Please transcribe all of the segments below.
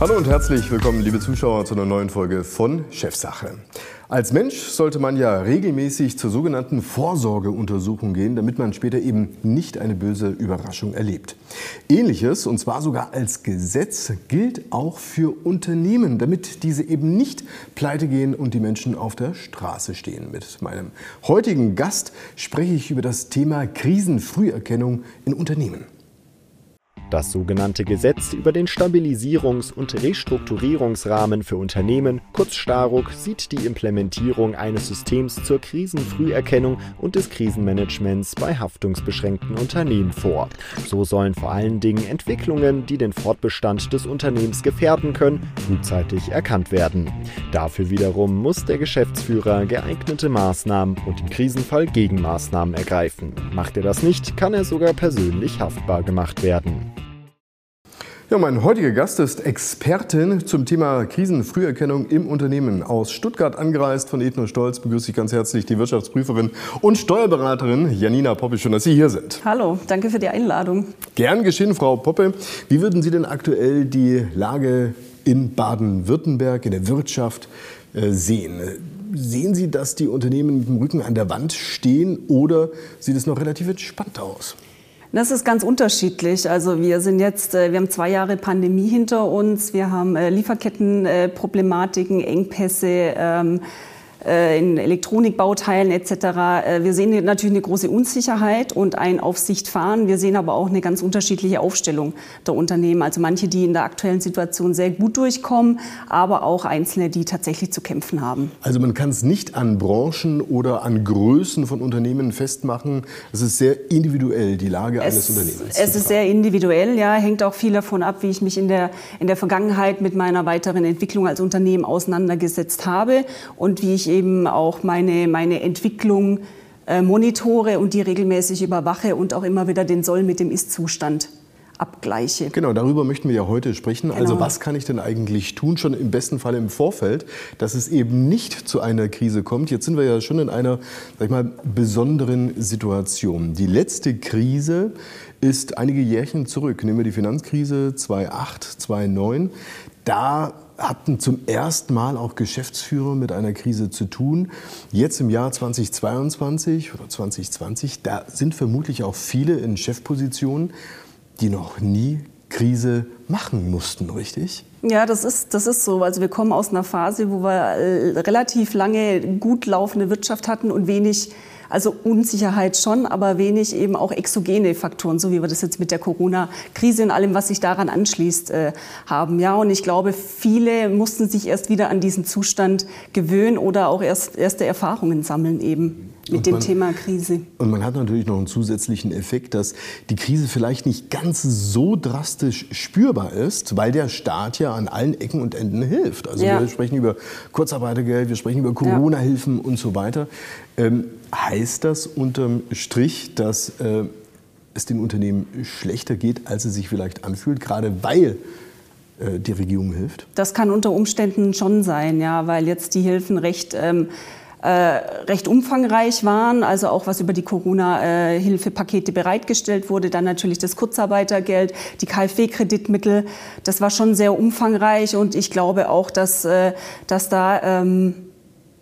Hallo und herzlich willkommen, liebe Zuschauer, zu einer neuen Folge von Chefsache. Als Mensch sollte man ja regelmäßig zur sogenannten Vorsorgeuntersuchung gehen, damit man später eben nicht eine böse Überraschung erlebt. Ähnliches, und zwar sogar als Gesetz, gilt auch für Unternehmen, damit diese eben nicht pleite gehen und die Menschen auf der Straße stehen. Mit meinem heutigen Gast spreche ich über das Thema Krisenfrüherkennung in Unternehmen. Das sogenannte Gesetz über den Stabilisierungs- und Restrukturierungsrahmen für Unternehmen, kurz Staruk, sieht die Implementierung eines Systems zur Krisenfrüherkennung und des Krisenmanagements bei haftungsbeschränkten Unternehmen vor. So sollen vor allen Dingen Entwicklungen, die den Fortbestand des Unternehmens gefährden können, frühzeitig erkannt werden. Dafür wiederum muss der Geschäftsführer geeignete Maßnahmen und im Krisenfall Gegenmaßnahmen ergreifen. Macht er das nicht, kann er sogar persönlich haftbar gemacht werden. Ja, mein heutiger Gast ist Expertin zum Thema Krisenfrüherkennung im Unternehmen. Aus Stuttgart angereist von Ethno Stolz begrüße ich ganz herzlich die Wirtschaftsprüferin und Steuerberaterin Janina Poppe. Schön, dass Sie hier sind. Hallo, danke für die Einladung. Gern geschehen, Frau Poppe. Wie würden Sie denn aktuell die Lage in Baden-Württemberg, in der Wirtschaft äh, sehen? Sehen Sie, dass die Unternehmen mit dem Rücken an der Wand stehen oder sieht es noch relativ entspannt aus? Das ist ganz unterschiedlich. Also wir sind jetzt, äh, wir haben zwei Jahre Pandemie hinter uns. Wir haben äh, Lieferkettenproblematiken, Engpässe. Äh, in Elektronikbauteilen etc. Äh, wir sehen natürlich eine große Unsicherheit und ein Aufsicht fahren. Wir sehen aber auch eine ganz unterschiedliche Aufstellung der Unternehmen. Also manche, die in der aktuellen Situation sehr gut durchkommen, aber auch einzelne, die tatsächlich zu kämpfen haben. Also man kann es nicht an Branchen oder an Größen von Unternehmen festmachen. Es ist sehr individuell, die Lage es, eines Unternehmens. Es ist sehr individuell, ja. Hängt auch viel davon ab, wie ich mich in der, in der Vergangenheit mit meiner weiteren Entwicklung als Unternehmen auseinandergesetzt habe und wie ich eben auch meine, meine Entwicklung äh, monitore und die regelmäßig überwache und auch immer wieder den Soll mit dem Ist-Zustand abgleiche. Genau, darüber möchten wir ja heute sprechen. Also genau. Also was kann ich denn eigentlich tun, schon im besten Fall im Vorfeld, dass es eben nicht zu einer Krise kommt? Jetzt sind wir ja schon in einer, sag ich mal, besonderen Situation. Die letzte Krise ist einige Jährchen zurück. Nehmen wir die Finanzkrise 2008, 2009. Da hatten zum ersten Mal auch Geschäftsführer mit einer Krise zu tun. Jetzt im Jahr 2022 oder 2020, da sind vermutlich auch viele in Chefpositionen, die noch nie Krise machen mussten, richtig? Ja, das ist, das ist so. Also wir kommen aus einer Phase, wo wir äh, relativ lange gut laufende Wirtschaft hatten und wenig also Unsicherheit schon, aber wenig eben auch exogene Faktoren, so wie wir das jetzt mit der Corona-Krise und allem, was sich daran anschließt, äh, haben. Ja, und ich glaube, viele mussten sich erst wieder an diesen Zustand gewöhnen oder auch erst erste Erfahrungen sammeln eben mit dem Thema Krise. Und man hat natürlich noch einen zusätzlichen Effekt, dass die Krise vielleicht nicht ganz so drastisch spürbar ist, weil der Staat ja an allen Ecken und Enden hilft. Also ja. wir sprechen über Kurzarbeitergeld, wir sprechen über Corona-Hilfen ja. und so weiter. Ähm, heißt das unterm Strich, dass äh, es den Unternehmen schlechter geht, als es sich vielleicht anfühlt, gerade weil äh, die Regierung hilft? Das kann unter Umständen schon sein, ja, weil jetzt die Hilfen recht ähm, äh, recht umfangreich waren, also auch was über die Corona-Hilfepakete bereitgestellt wurde, dann natürlich das Kurzarbeitergeld, die KfW-Kreditmittel, das war schon sehr umfangreich und ich glaube auch, dass, äh, dass da ähm,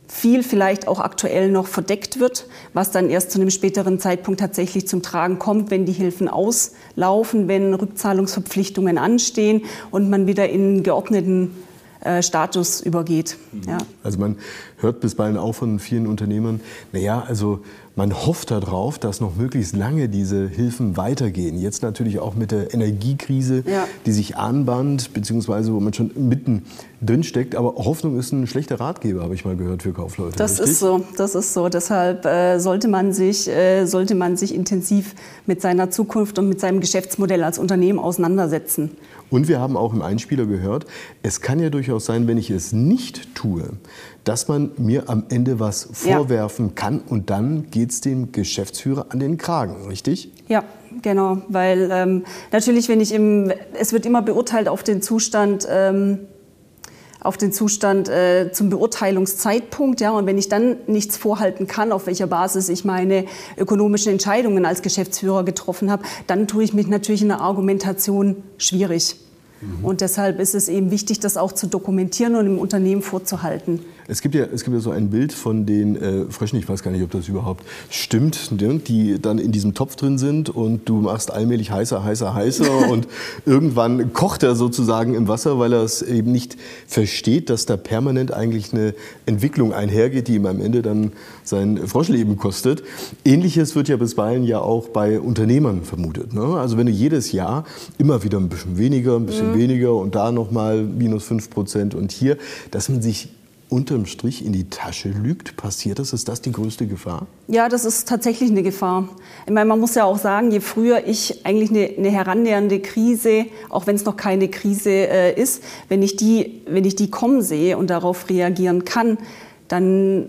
viel vielleicht auch aktuell noch verdeckt wird, was dann erst zu einem späteren Zeitpunkt tatsächlich zum Tragen kommt, wenn die Hilfen auslaufen, wenn Rückzahlungsverpflichtungen anstehen und man wieder in geordneten äh, Status übergeht. Ja. Also man hört bisweilen auch von vielen Unternehmern, naja, also man hofft darauf, dass noch möglichst lange diese Hilfen weitergehen. Jetzt natürlich auch mit der Energiekrise, ja. die sich anbahnt, beziehungsweise wo man schon mitten drin steckt. Aber Hoffnung ist ein schlechter Ratgeber, habe ich mal gehört für Kaufleute. Das richtig? ist so, das ist so. Deshalb äh, sollte, man sich, äh, sollte man sich intensiv mit seiner Zukunft und mit seinem Geschäftsmodell als Unternehmen auseinandersetzen. Und wir haben auch im Einspieler gehört, es kann ja durchaus sein, wenn ich es nicht tue, dass man mir am Ende was vorwerfen ja. kann und dann geht es dem Geschäftsführer an den Kragen, richtig? Ja, genau, weil ähm, natürlich, wenn ich im, es wird immer beurteilt auf den Zustand, ähm, auf den Zustand äh, zum Beurteilungszeitpunkt, ja, und wenn ich dann nichts vorhalten kann, auf welcher Basis ich meine ökonomischen Entscheidungen als Geschäftsführer getroffen habe, dann tue ich mich natürlich in der Argumentation schwierig. Mhm. Und deshalb ist es eben wichtig, das auch zu dokumentieren und im Unternehmen vorzuhalten. Es gibt ja, es gibt ja so ein Bild von den äh, Fröschen, ich weiß gar nicht, ob das überhaupt stimmt, die dann in diesem Topf drin sind und du machst allmählich heißer, heißer, heißer und irgendwann kocht er sozusagen im Wasser, weil er es eben nicht versteht, dass da permanent eigentlich eine Entwicklung einhergeht, die ihm am Ende dann sein Froschleben kostet. Ähnliches wird ja bisweilen ja auch bei Unternehmern vermutet. Ne? Also wenn du jedes Jahr immer wieder ein bisschen weniger, ein bisschen mhm. weniger und da nochmal minus 5 Prozent und hier, dass man sich unterm Strich in die Tasche lügt? Passiert das? Ist das die größte Gefahr? Ja, das ist tatsächlich eine Gefahr. Ich meine, man muss ja auch sagen, je früher ich eigentlich eine, eine herannähernde Krise, auch wenn es noch keine Krise äh, ist, wenn ich, die, wenn ich die kommen sehe und darauf reagieren kann, dann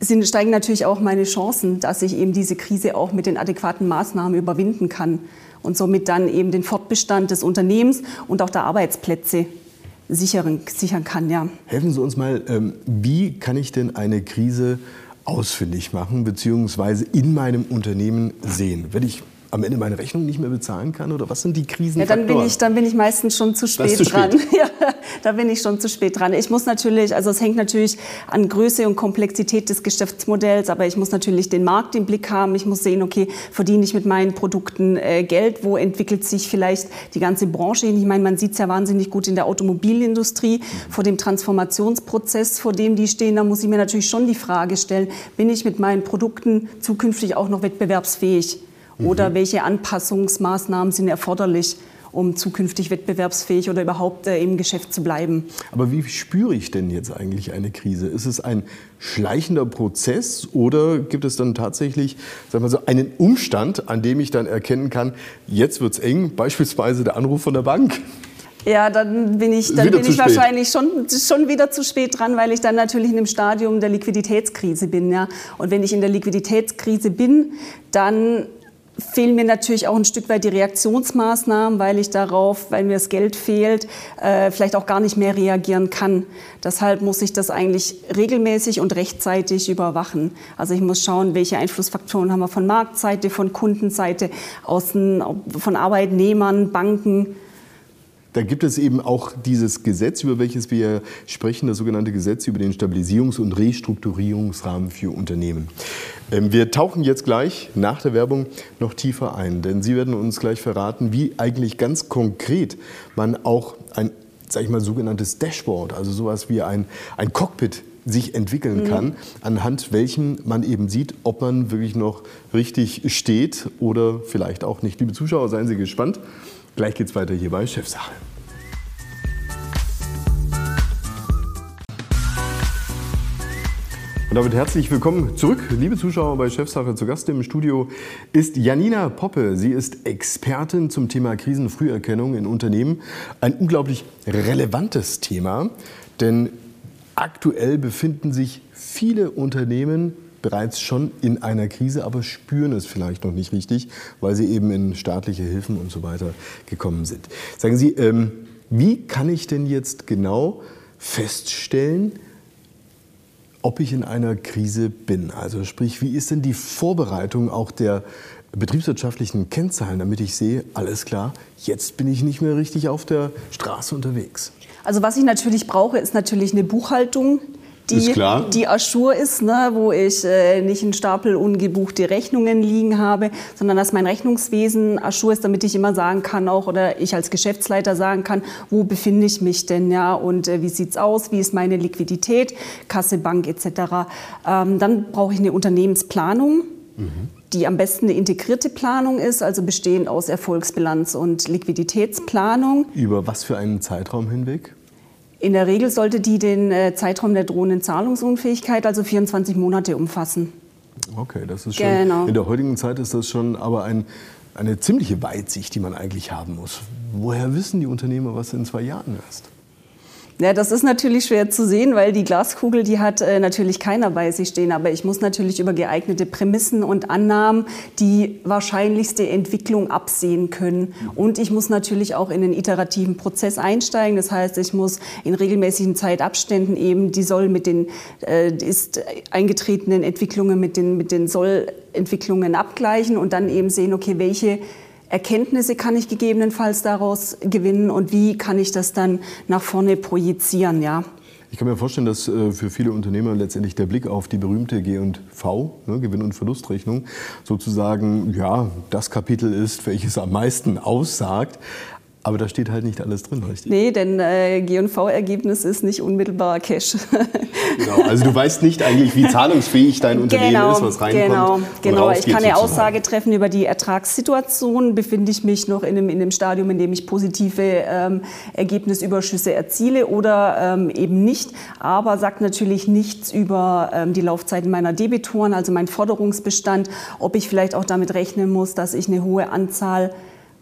sind, steigen natürlich auch meine Chancen, dass ich eben diese Krise auch mit den adäquaten Maßnahmen überwinden kann und somit dann eben den Fortbestand des Unternehmens und auch der Arbeitsplätze sichern, sichern kann. Ja. Helfen Sie uns mal, ähm, wie kann ich denn eine Krise ausfindig machen bzw. in meinem Unternehmen sehen? Wenn ich am Ende meine Rechnung nicht mehr bezahlen kann? Oder was sind die Krisenfaktoren? Ja, dann bin ich, dann bin ich meistens schon zu spät, zu spät. dran. Ja, da bin ich schon zu spät dran. Ich muss natürlich, also es hängt natürlich an Größe und Komplexität des Geschäftsmodells, aber ich muss natürlich den Markt im Blick haben. Ich muss sehen, okay, verdiene ich mit meinen Produkten äh, Geld? Wo entwickelt sich vielleicht die ganze Branche hin? Ich meine, man sieht es ja wahnsinnig gut in der Automobilindustrie mhm. vor dem Transformationsprozess, vor dem die stehen. Da muss ich mir natürlich schon die Frage stellen, bin ich mit meinen Produkten zukünftig auch noch wettbewerbsfähig? Oder mhm. welche Anpassungsmaßnahmen sind erforderlich, um zukünftig wettbewerbsfähig oder überhaupt äh, im Geschäft zu bleiben. Aber wie spüre ich denn jetzt eigentlich eine Krise? Ist es ein schleichender Prozess oder gibt es dann tatsächlich sagen wir so, einen Umstand, an dem ich dann erkennen kann, jetzt wird es eng, beispielsweise der Anruf von der Bank? Ja, dann bin ich, dann bin ich wahrscheinlich schon, schon wieder zu spät dran, weil ich dann natürlich in dem Stadium der Liquiditätskrise bin. Ja. Und wenn ich in der Liquiditätskrise bin, dann fehlen mir natürlich auch ein Stück weit die Reaktionsmaßnahmen, weil ich darauf, weil mir das Geld fehlt, äh, vielleicht auch gar nicht mehr reagieren kann. Deshalb muss ich das eigentlich regelmäßig und rechtzeitig überwachen. Also ich muss schauen, welche Einflussfaktoren haben wir von Marktseite, von Kundenseite, außen, von Arbeitnehmern, Banken. Da gibt es eben auch dieses Gesetz, über welches wir sprechen, das sogenannte Gesetz über den Stabilisierungs- und Restrukturierungsrahmen für Unternehmen. Ähm, wir tauchen jetzt gleich nach der Werbung noch tiefer ein, denn Sie werden uns gleich verraten, wie eigentlich ganz konkret man auch ein, sag ich mal, sogenanntes Dashboard, also sowas wie ein, ein Cockpit sich entwickeln mhm. kann, anhand welchem man eben sieht, ob man wirklich noch richtig steht oder vielleicht auch nicht. Liebe Zuschauer, seien Sie gespannt. Gleich geht's weiter hier bei Chefsache. Und damit herzlich willkommen zurück, liebe Zuschauer bei Chefsache. Zu Gast im Studio ist Janina Poppe. Sie ist Expertin zum Thema Krisenfrüherkennung in Unternehmen. Ein unglaublich relevantes Thema, denn aktuell befinden sich viele Unternehmen bereits schon in einer Krise, aber spüren es vielleicht noch nicht richtig, weil sie eben in staatliche Hilfen und so weiter gekommen sind. Sagen Sie, ähm, wie kann ich denn jetzt genau feststellen, ob ich in einer Krise bin? Also sprich, wie ist denn die Vorbereitung auch der betriebswirtschaftlichen Kennzahlen, damit ich sehe, alles klar, jetzt bin ich nicht mehr richtig auf der Straße unterwegs? Also was ich natürlich brauche, ist natürlich eine Buchhaltung, die, die Aschur ist, ne, wo ich äh, nicht einen Stapel ungebuchte Rechnungen liegen habe, sondern dass mein Rechnungswesen Aschur ist, damit ich immer sagen kann auch oder ich als Geschäftsleiter sagen kann, wo befinde ich mich denn ja und äh, wie sieht's aus, wie ist meine Liquidität, Kasse, Bank etc. Ähm, dann brauche ich eine Unternehmensplanung. Mhm die am besten eine integrierte Planung ist, also bestehend aus Erfolgsbilanz und Liquiditätsplanung. Über was für einen Zeitraum hinweg? In der Regel sollte die den äh, Zeitraum der drohenden Zahlungsunfähigkeit, also 24 Monate, umfassen. Okay, das ist schon. Genau. In der heutigen Zeit ist das schon aber ein, eine ziemliche Weitsicht, die man eigentlich haben muss. Woher wissen die Unternehmer, was in zwei Jahren ist? Ja, das ist natürlich schwer zu sehen, weil die Glaskugel, die hat äh, natürlich keiner bei sich stehen. Aber ich muss natürlich über geeignete Prämissen und Annahmen die wahrscheinlichste Entwicklung absehen können. Und ich muss natürlich auch in den iterativen Prozess einsteigen. Das heißt, ich muss in regelmäßigen Zeitabständen eben die soll mit den äh, ist eingetretenen Entwicklungen mit den mit den soll Entwicklungen abgleichen und dann eben sehen, okay, welche Erkenntnisse kann ich gegebenenfalls daraus gewinnen und wie kann ich das dann nach vorne projizieren, ja. Ich kann mir vorstellen, dass äh, für viele Unternehmer letztendlich der Blick auf die berühmte G&V, ne, Gewinn- und Verlustrechnung, sozusagen ja, das Kapitel ist, welches am meisten aussagt. Aber da steht halt nicht alles drin, richtig? Nee, denn äh, G&V-Ergebnis ist nicht unmittelbar Cash. genau, also du weißt nicht eigentlich, wie zahlungsfähig dein Unternehmen genau, ist, was reinkommt. Genau, genau. ich kann eine Aussage treffen über die Ertragssituation. Befinde ich mich noch in einem, in einem Stadium, in dem ich positive ähm, Ergebnisüberschüsse erziele oder ähm, eben nicht. Aber sagt natürlich nichts über ähm, die Laufzeiten meiner Debitoren, also mein Forderungsbestand, ob ich vielleicht auch damit rechnen muss, dass ich eine hohe Anzahl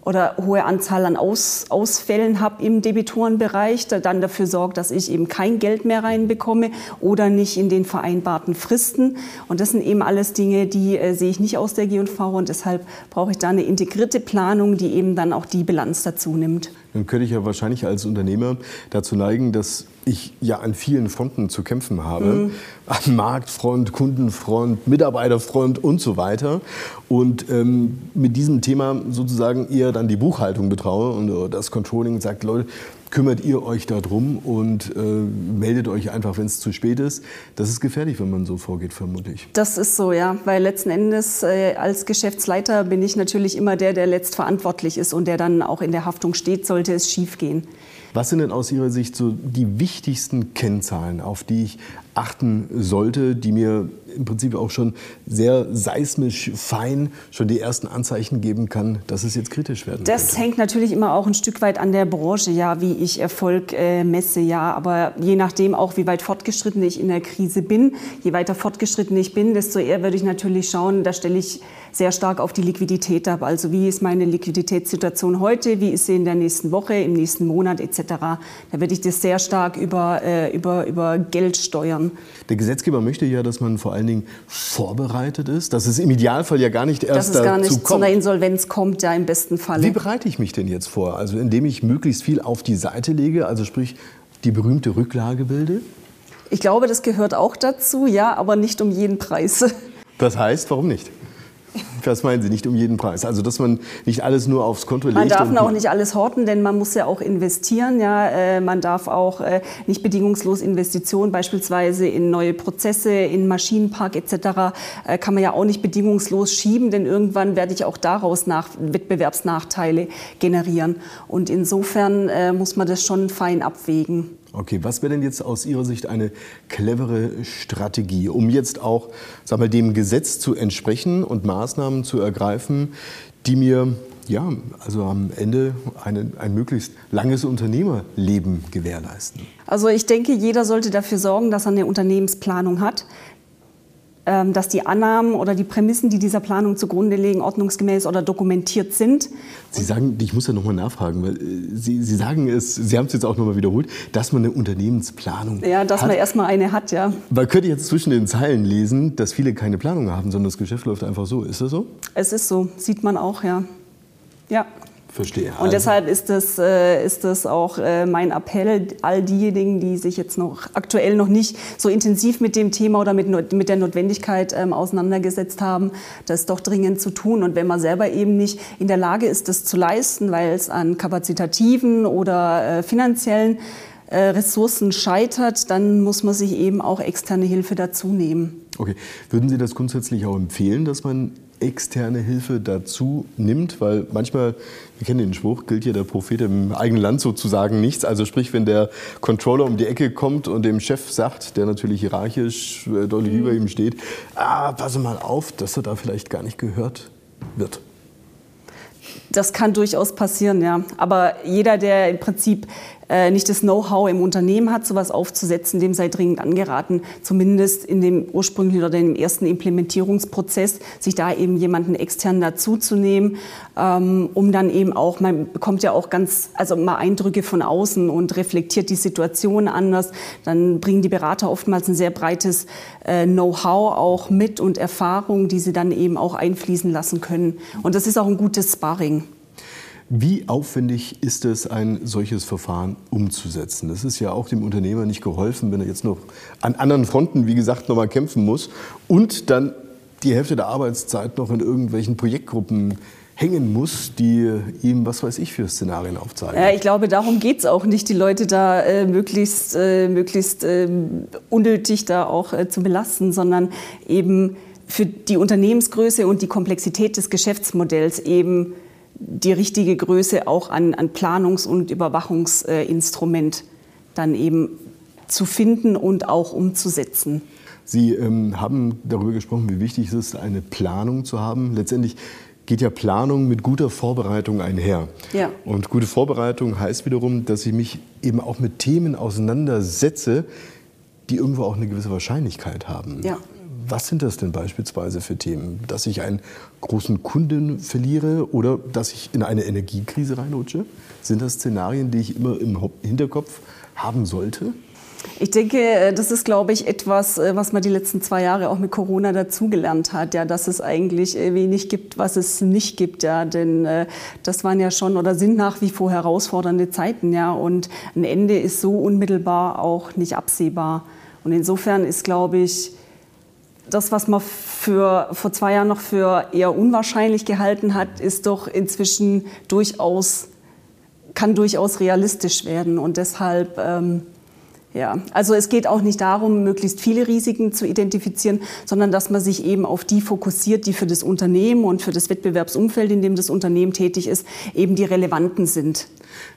oder hohe Anzahl an Aus, Ausfällen habe im Debitorenbereich, der dann dafür sorgt, dass ich eben kein Geld mehr reinbekomme oder nicht in den vereinbarten Fristen. Und das sind eben alles Dinge, die äh, sehe ich nicht aus der G&V und deshalb brauche ich da eine integrierte Planung, die eben dann auch die Bilanz dazu nimmt dann könnte ich ja wahrscheinlich als Unternehmer dazu neigen, dass ich ja an vielen Fronten zu kämpfen habe. Mhm. An Marktfront, Kundenfront, Mitarbeiterfront und so weiter. Und ähm, mit diesem Thema sozusagen eher dann die Buchhaltung betraue und äh, das Controlling sagt, Leute, kümmert ihr euch darum und äh, meldet euch einfach, wenn es zu spät ist. Das ist gefährlich, wenn man so vorgeht, vermutlich. Das ist so, ja, weil letzten Endes äh, als Geschäftsleiter bin ich natürlich immer der, der letztverantwortlich ist und der dann auch in der Haftung steht, sollte es schiefgehen. Was sind denn aus Ihrer Sicht so die wichtigsten Kennzahlen, auf die ich achten sollte, die mir im Prinzip auch schon sehr seismisch fein schon die ersten Anzeichen geben kann, dass es jetzt kritisch werden Das könnte. hängt natürlich immer auch ein Stück weit an der Branche, ja, wie ich Erfolg äh, messe, ja. Aber je nachdem auch, wie weit fortgeschritten ich in der Krise bin, je weiter fortgeschritten ich bin, desto eher würde ich natürlich schauen, da stelle ich sehr stark auf die Liquidität ab. Also wie ist meine Liquiditätssituation heute, wie ist sie in der nächsten Woche, im nächsten Monat etc. Da werde ich das sehr stark über, äh, über, über Geld steuern. Der Gesetzgeber möchte ja, dass man vor allen Dingen vorbereitet ist, dass es im Idealfall ja gar nicht erst dass es gar nicht kommt. zu einer Insolvenz kommt, ja im besten Fall. Wie bereite ich mich denn jetzt vor? Also indem ich möglichst viel auf die Seite lege, also sprich die berühmte Rücklage bilde? Ich glaube, das gehört auch dazu, ja, aber nicht um jeden Preis. Das heißt, warum nicht? Was meinen Sie, nicht um jeden Preis? Also, dass man nicht alles nur aufs Konto legt? Man darf auch nicht alles horten, denn man muss ja auch investieren. Ja? Äh, man darf auch äh, nicht bedingungslos Investitionen, beispielsweise in neue Prozesse, in Maschinenpark etc., äh, kann man ja auch nicht bedingungslos schieben, denn irgendwann werde ich auch daraus nach Wettbewerbsnachteile generieren. Und insofern muss man das schon fein abwägen. Okay, was wäre denn jetzt aus Ihrer Sicht eine clevere Strategie, um jetzt auch sag mal, dem Gesetz zu entsprechen und Maßnahmen zu ergreifen, die mir ja, also am Ende eine, ein möglichst langes Unternehmerleben gewährleisten? Also ich denke, jeder sollte dafür sorgen, dass er eine Unternehmensplanung hat. Ähm, dass die Annahmen oder die Prämissen, die dieser Planung zugrunde liegen, ordnungsgemäß oder dokumentiert sind. Sie sagen, ich muss ja nochmal nachfragen, weil äh, Sie, Sie sagen es, Sie haben es jetzt auch nochmal wiederholt, dass man eine Unternehmensplanung Ja, dass hat. man erstmal eine hat, ja. Man könnte jetzt zwischen den Zeilen lesen, dass viele keine Planung haben, sondern das Geschäft läuft einfach so. Ist das so? Es ist so, sieht man auch, ja. Ja. Verstehe. Und deshalb ist das, äh, ist das auch äh, mein Appell, all diejenigen, die sich jetzt noch aktuell noch nicht so intensiv mit dem Thema oder mit, mit der Notwendigkeit ähm, auseinandergesetzt haben, das doch dringend zu tun. Und wenn man selber eben nicht in der Lage ist, das zu leisten, weil es an kapazitativen oder äh, finanziellen Ressourcen scheitert, dann muss man sich eben auch externe Hilfe dazu nehmen. Okay. Würden Sie das grundsätzlich auch empfehlen, dass man externe Hilfe dazu nimmt, weil manchmal, wir kennen den Spruch, gilt ja der Prophet im eigenen Land sozusagen nichts. Also sprich, wenn der Controller um die Ecke kommt und dem Chef sagt, der natürlich hierarchisch äh, deutlich über ihm steht, ah, passe mal auf, dass er da vielleicht gar nicht gehört wird. Das kann durchaus passieren, ja. Aber jeder, der im Prinzip äh, nicht das Know-how im Unternehmen hat, sowas aufzusetzen, dem sei dringend angeraten, zumindest in dem ursprünglichen oder dem ersten Implementierungsprozess, sich da eben jemanden extern dazuzunehmen, ähm, um dann eben auch, man bekommt ja auch ganz, also mal Eindrücke von außen und reflektiert die Situation anders. Dann bringen die Berater oftmals ein sehr breites äh, Know-how auch mit und Erfahrung, die sie dann eben auch einfließen lassen können. Und das ist auch ein gutes Sparring. Wie aufwendig ist es, ein solches Verfahren umzusetzen? Das ist ja auch dem Unternehmer nicht geholfen, wenn er jetzt noch an anderen Fronten, wie gesagt, noch mal kämpfen muss und dann die Hälfte der Arbeitszeit noch in irgendwelchen Projektgruppen hängen muss, die ihm, was weiß ich, für Szenarien aufzeigen. Ja, ich glaube, darum geht es auch nicht, die Leute da äh, möglichst, äh, möglichst äh, unnötig da auch äh, zu belasten, sondern eben für die Unternehmensgröße und die Komplexität des Geschäftsmodells eben die richtige Größe auch an, an Planungs- und Überwachungsinstrument dann eben zu finden und auch umzusetzen. Sie ähm, haben darüber gesprochen, wie wichtig es ist, eine Planung zu haben. Letztendlich geht ja Planung mit guter Vorbereitung einher. Ja. Und gute Vorbereitung heißt wiederum, dass ich mich eben auch mit Themen auseinandersetze, die irgendwo auch eine gewisse Wahrscheinlichkeit haben. Ja. Was sind das denn beispielsweise für Themen? Dass ich einen großen Kunden verliere oder dass ich in eine Energiekrise reinrutsche? Sind das Szenarien, die ich immer im Hinterkopf haben sollte? Ich denke, äh, das ist, glaube ich, etwas, äh, was man die letzten zwei Jahre auch mit Corona dazugelernt hat, ja, dass es eigentlich äh, wenig gibt, was es nicht gibt, ja, denn das waren ja schon oder sind nach wie vor herausfordernde Zeiten, ja, und ein Ende ist so unmittelbar auch nicht absehbar. Und insofern ist, glaube ich, das, was man für, vor zwei Jahren noch für eher unwahrscheinlich gehalten hat, ist doch inzwischen durchaus, kann durchaus realistisch werden. Und deshalb ähm, ja, also es geht auch nicht darum, möglichst viele Risiken zu identifizieren, sondern dass man sich eben auf die fokussiert, die für das Unternehmen und für das Wettbewerbsumfeld, in dem das Unternehmen tätig ist, eben die relevanten sind.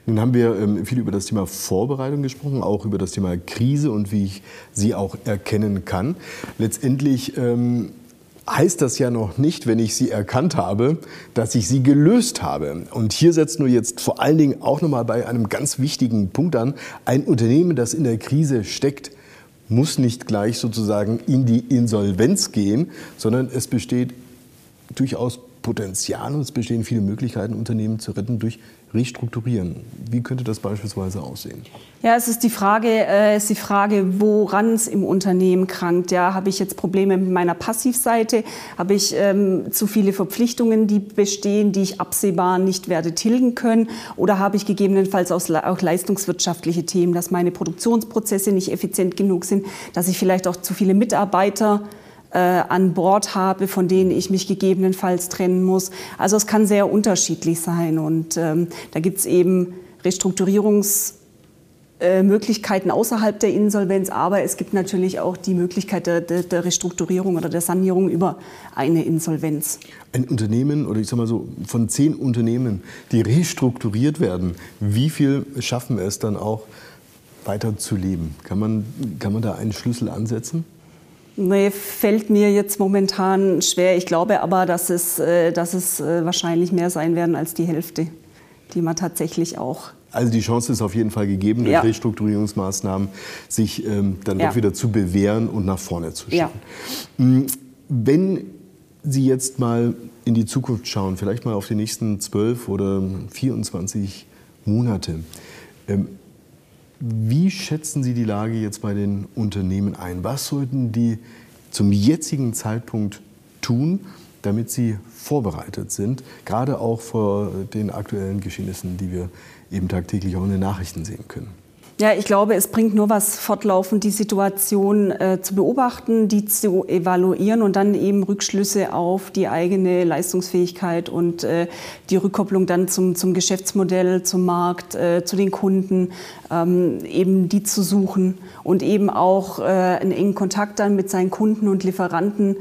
Nun haben wir ähm, viel über das Thema Vorbereitung gesprochen, auch über das Thema Krise und wie ich sie auch erkennen kann. Letztendlich ähm heißt das ja noch nicht, wenn ich sie erkannt habe, dass ich sie gelöst habe. Und hier setzt nur jetzt vor allen Dingen auch nochmal bei einem ganz wichtigen Punkt an. Ein Unternehmen, das in der Krise steckt, muss nicht gleich sozusagen in die Insolvenz gehen, sondern es besteht durchaus Potenzial und es bestehen viele Möglichkeiten, Unternehmen zu retten durch Restrukturieren. Wie könnte das beispielsweise aussehen? Ja, es ist die Frage, äh, ist die Frage woran es im Unternehmen krankt. Ja, habe ich jetzt Probleme mit meiner Passivseite? Habe ich ähm, zu viele Verpflichtungen, die bestehen, die ich absehbar nicht werde tilgen können? Oder habe ich gegebenenfalls auch leistungswirtschaftliche Themen, dass meine Produktionsprozesse nicht effizient genug sind, dass ich vielleicht auch zu viele Mitarbeiter äh, an Bord habe, von denen ich mich gegebenenfalls trennen muss. Also es kann sehr unterschiedlich sein und ähm, da gibt es eben Restrukturierungsmöglichkeiten außerhalb der Insolvenz, aber es gibt natürlich auch die Möglichkeit der, der, der, Restrukturierung oder der Sanierung über eine Insolvenz. Ein Unternehmen oder ich sage mal so von zehn Unternehmen, die restrukturiert werden, wie viel schaffen es dann auch weiter zu leben? Kann man, kann man da einen Schlüssel ansetzen? Nee, fällt mir jetzt momentan schwer. Ich glaube aber, dass es, äh, dass es äh, wahrscheinlich mehr sein werden als die Hälfte, die man tatsächlich auch. Also die Chance ist auf jeden Fall gegeben, durch ja. Restrukturierungsmaßnahmen sich ähm, dann ja. doch wieder zu bewähren und nach vorne zu schauen. Ja. Mm, wenn Sie jetzt mal in die Zukunft schauen, vielleicht mal auf die nächsten 12 oder 24 Monate, ähm, wie schätzen Sie die Lage jetzt bei den Unternehmen ein? Was sollten die zum jetzigen Zeitpunkt tun, damit sie vorbereitet sind, gerade auch vor den aktuellen Geschehnissen, die wir eben tagtäglich auch in den Nachrichten sehen können? Ja, ich glaube, es bringt nur was, fortlaufend die Situation äh, zu beobachten, die zu evaluieren und dann eben Rückschlüsse auf die eigene Leistungsfähigkeit und äh, die Rückkopplung dann zum, zum Geschäftsmodell, zum Markt, äh, zu den Kunden, ähm, eben die zu suchen und eben auch äh, einen engen Kontakt dann mit seinen Kunden und Lieferanten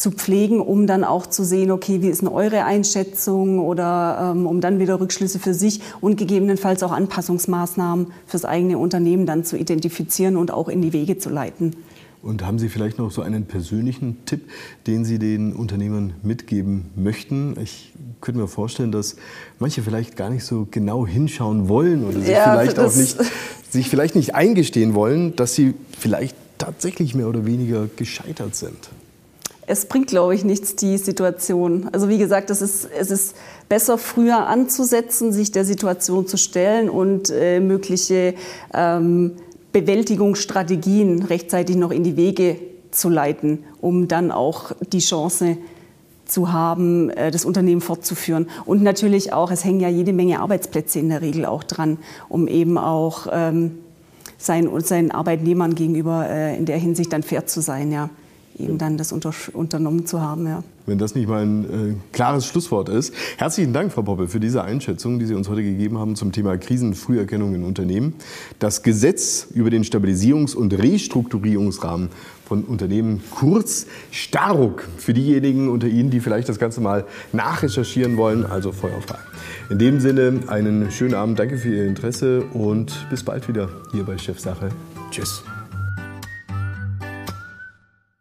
zu pflegen, um dann auch zu sehen, okay, wie ist denn eure Einschätzung oder ähm, um dann wieder Rückschlüsse für sich und gegebenenfalls auch Anpassungsmaßnahmen fürs eigene Unternehmen dann zu identifizieren und auch in die Wege zu leiten. Und haben Sie vielleicht noch so einen persönlichen Tipp, den Sie den Unternehmern mitgeben möchten? Ich könnte mir vorstellen, dass manche vielleicht gar nicht so genau hinschauen wollen oder sich, ja, vielleicht, auch nicht, sich vielleicht nicht eingestehen wollen, dass sie vielleicht tatsächlich mehr oder weniger gescheitert sind es bringt, glaube ich, nichts, die Situation. Also wie gesagt, es ist, es ist besser, früher anzusetzen, sich der Situation zu stellen und äh, mögliche ähm, Bewältigungsstrategien rechtzeitig noch in die Wege zu leiten, um dann auch die Chance zu haben, äh, das Unternehmen fortzuführen. Und natürlich auch, es hängen ja jede Menge Arbeitsplätze in der Regel auch dran, um eben auch ähm, seinen, seinen Arbeitnehmern gegenüber äh, in der Hinsicht dann fair zu sein. Ja eben dann das unter, unternommen zu haben. Ja. Wenn das nicht mal ein äh, klares Schlusswort ist. Herzlichen Dank, Frau Poppe, für diese Einschätzung, die Sie uns heute gegeben haben zum Thema Krisenfrüherkennung in Unternehmen. Das Gesetz über den Stabilisierungs- und Restrukturierungsrahmen von Unternehmen, kurz Staruk, für diejenigen unter Ihnen, die vielleicht das Ganze mal nachrecherchieren wollen, also feuerfrei. In dem Sinne einen schönen Abend, danke für Ihr Interesse und bis bald wieder hier bei Chefsache. Tschüss.